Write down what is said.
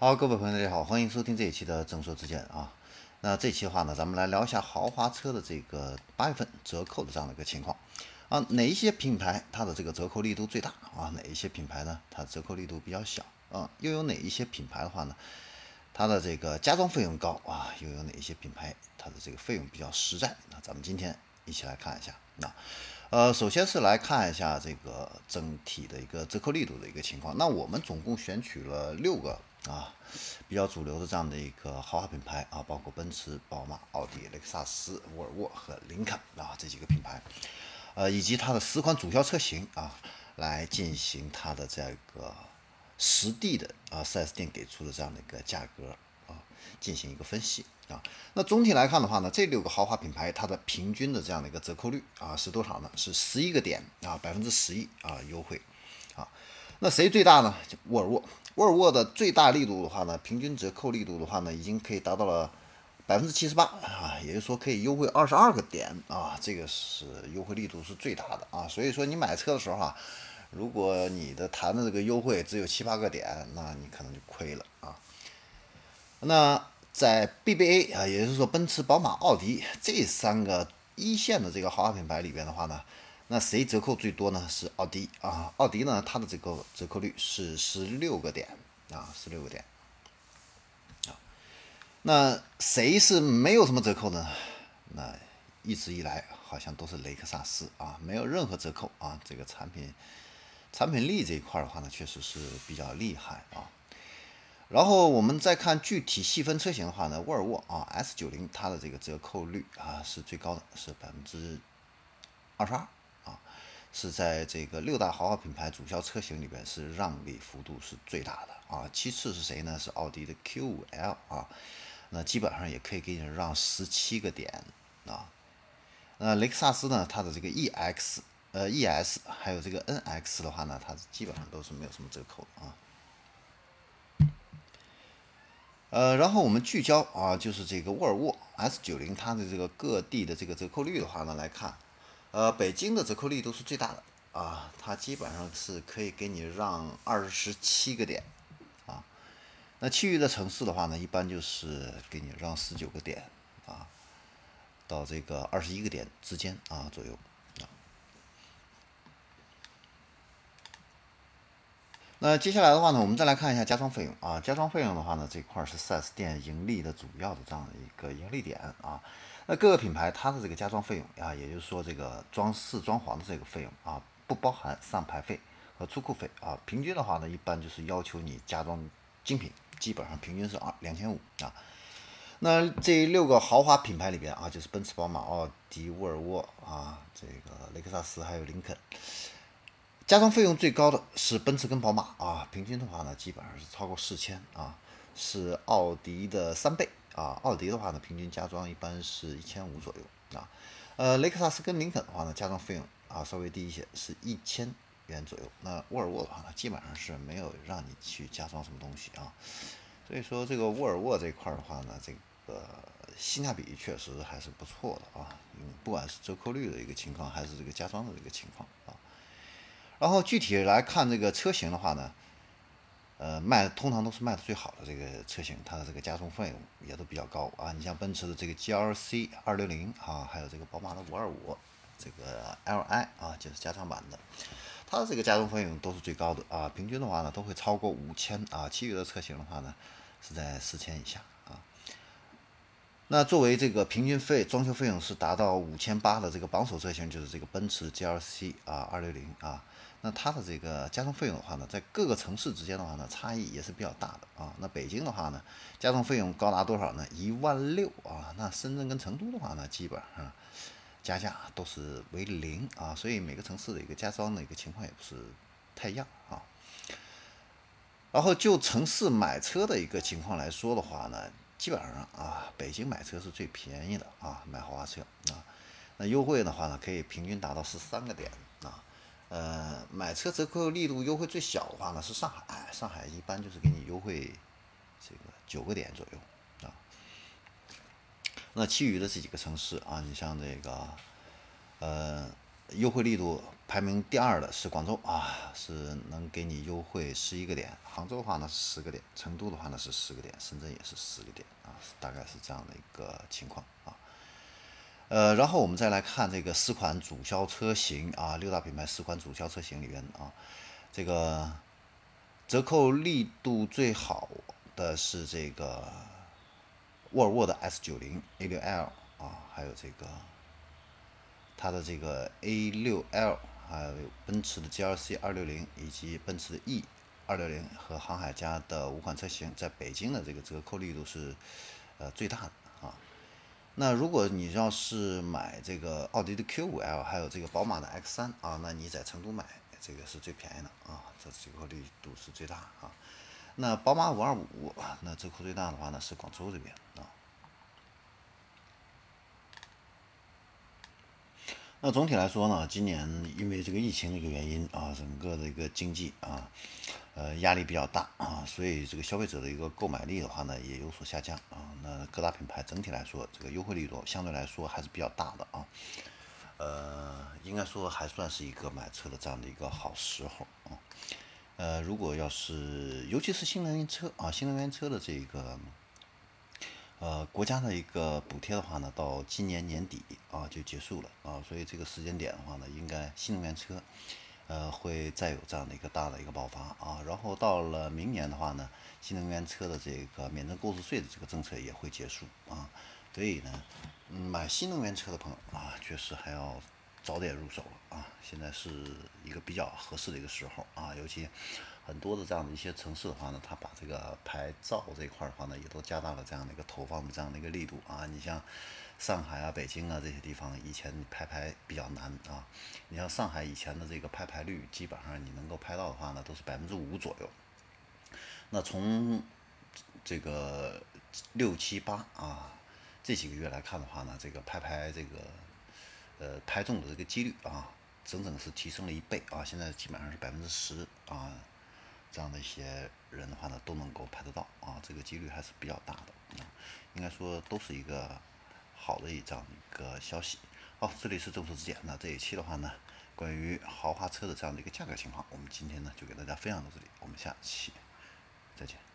好，各位朋友，大家好，欢迎收听这一期的正说之见啊。那这期的话呢，咱们来聊一下豪华车的这个八月份折扣的这样的一个情况啊。哪一些品牌它的这个折扣力度最大啊？哪一些品牌呢？它折扣力度比较小啊？又有哪一些品牌的话呢？它的这个加装费用高啊？又有哪一些品牌它的这个费用比较实在？那咱们今天一起来看一下。那呃，首先是来看一下这个整体的一个折扣力度的一个情况。那我们总共选取了六个。啊，比较主流的这样的一个豪华品牌啊，包括奔驰、宝马、奥迪、雷克萨斯、沃尔沃和林肯啊这几个品牌，呃，以及它的十款主销车型啊，来进行它的这个实地的啊 4S 店给出的这样的一个价格啊，进行一个分析啊。那总体来看的话呢，这六个豪华品牌它的平均的这样的一个折扣率啊是多少呢？是十一个点啊，百分之十一啊优惠啊。那谁最大呢？沃尔沃。沃尔沃的最大力度的话呢，平均折扣力度的话呢，已经可以达到了百分之七十八啊，也就是说可以优惠二十二个点啊，这个是优惠力度是最大的啊。所以说你买车的时候啊，如果你的谈的这个优惠只有七八个点，那你可能就亏了啊。那在 BBA 啊，也就是说奔驰、宝马、奥迪这三个一线的这个豪华品牌里边的话呢。那谁折扣最多呢？是奥迪啊，奥迪呢，它的这个折扣率是十六个点啊，十六个点啊。那谁是没有什么折扣呢？那一直以来好像都是雷克萨斯啊，没有任何折扣啊。这个产品产品力这一块的话呢，确实是比较厉害啊。然后我们再看具体细分车型的话呢，沃尔沃啊 S 九零它的这个折扣率啊是最高的，是百分之二十二。是在这个六大豪华品牌主销车型里边是让利幅度是最大的啊，其次是谁呢？是奥迪的 Q5L 啊，那基本上也可以给你让十七个点啊。那雷克萨斯呢，它的这个 EX 呃 ES 还有这个 NX 的话呢，它基本上都是没有什么折扣啊。呃，然后我们聚焦啊，就是这个沃尔沃 S90 它的这个各地的这个折扣率的话呢来看。呃，北京的折扣力度是最大的啊，它基本上是可以给你让二十七个点啊。那其余的城市的话呢，一般就是给你让十九个点啊，到这个二十一个点之间啊左右那接下来的话呢，我们再来看一下加装费用啊，加装费用的话呢，这块是 4S 店盈利的主要的这样的一个盈利点啊。那各个品牌它的这个加装费用啊，也就是说这个装饰装潢的这个费用啊，不包含上牌费和出库费啊。平均的话呢，一般就是要求你加装精品，基本上平均是二两千五啊。那这六个豪华品牌里边啊，就是奔驰、宝马、奥迪、沃尔沃啊，这个雷克萨斯还有林肯，加装费用最高的是奔驰跟宝马啊，平均的话呢，基本上是超过四千啊，是奥迪的三倍。啊，奥迪的话呢，平均加装一般是一千五左右啊。呃，雷克萨斯跟林肯的话呢，加装费用啊稍微低一些，是一千元左右。那沃尔沃的话呢，基本上是没有让你去加装什么东西啊。所以说这个沃尔沃这块的话呢，这个性价比确实还是不错的啊。嗯，不管是折扣率的一个情况，还是这个加装的这个情况。然后具体来看这个车型的话呢。呃，卖通常都是卖的最好的这个车型，它的这个加装费用也都比较高啊。你像奔驰的这个 GLC 二六零啊，还有这个宝马的五二五，这个 Li 啊，就是加长版的，它的这个加装费用都是最高的啊。平均的话呢，都会超过五千啊。其余的车型的话呢，是在四千以下啊。那作为这个平均费装修费用是达到五千八的这个榜首车型，就是这个奔驰 GLC 啊二六零啊。那它的这个加装费用的话呢，在各个城市之间的话呢，差异也是比较大的啊。那北京的话呢，加装费用高达多少呢？一万六啊。那深圳跟成都的话呢，基本上加价都是为零啊。所以每个城市的一个加装的一个情况也不是太一样啊。然后就城市买车的一个情况来说的话呢，基本上啊，北京买车是最便宜的啊，买豪华车啊。那优惠的话呢，可以平均达到十三个点。呃，买车折扣力度优惠最小的话呢是上海，上海一般就是给你优惠这个九个点左右啊。那其余的这几个城市啊，你像这个呃优惠力度排名第二的是广州啊，是能给你优惠十一个点。杭州的话呢是十个点，成都的话呢是十个点，深圳也是十个点啊，大概是这样的一个情况啊。呃，然后我们再来看这个四款主销车型啊，六大品牌四款主销车型里边啊，这个折扣力度最好的是这个沃尔沃的 S90 A6L 啊，还有这个它的这个 A6L，还有奔驰的 GLC 260以及奔驰的 E 260和航海家的五款车型，在北京的这个折扣力度是呃最大的。那如果你要是买这个奥迪的 Q5L，还有这个宝马的 X3 啊，那你在成都买这个是最便宜的啊，这折扣力度是最大啊。那宝马五二五那折扣最大的话呢是广州这边啊。那总体来说呢，今年因为这个疫情的一个原因啊，整个的一个经济啊。呃，压力比较大啊，所以这个消费者的一个购买力的话呢，也有所下降啊。那各大品牌整体来说，这个优惠力度相对来说还是比较大的啊。呃，应该说还算是一个买车的这样的一个好时候啊。呃，如果要是尤其是新能源车啊，新能源车的这个呃国家的一个补贴的话呢，到今年年底啊就结束了啊，所以这个时间点的话呢，应该新能源车。呃，会再有这样的一个大的一个爆发啊，然后到了明年的话呢，新能源车的这个免征购置税的这个政策也会结束啊，所以呢，买新能源车的朋友啊，确实还要早点入手了啊，现在是一个比较合适的一个时候啊，尤其很多的这样的一些城市的话呢，它把这个牌照这块的话呢，也都加大了这样的一个投放的这样的一个力度啊，你像。上海啊、北京啊这些地方，以前你拍牌比较难啊。你像上海以前的这个拍牌率，基本上你能够拍到的话呢，都是百分之五左右。那从这个六七八啊这几个月来看的话呢，这个拍牌这个呃拍中的这个几率啊，整整是提升了一倍啊。现在基本上是百分之十啊，这样的一些人的话呢，都能够拍得到啊，这个几率还是比较大的啊。应该说都是一个。好的一张一个消息，好，这里是众说之见。那这一期的话呢，关于豪华车的这样的一个价格情况，我们今天呢就给大家分享到这里，我们下期再见。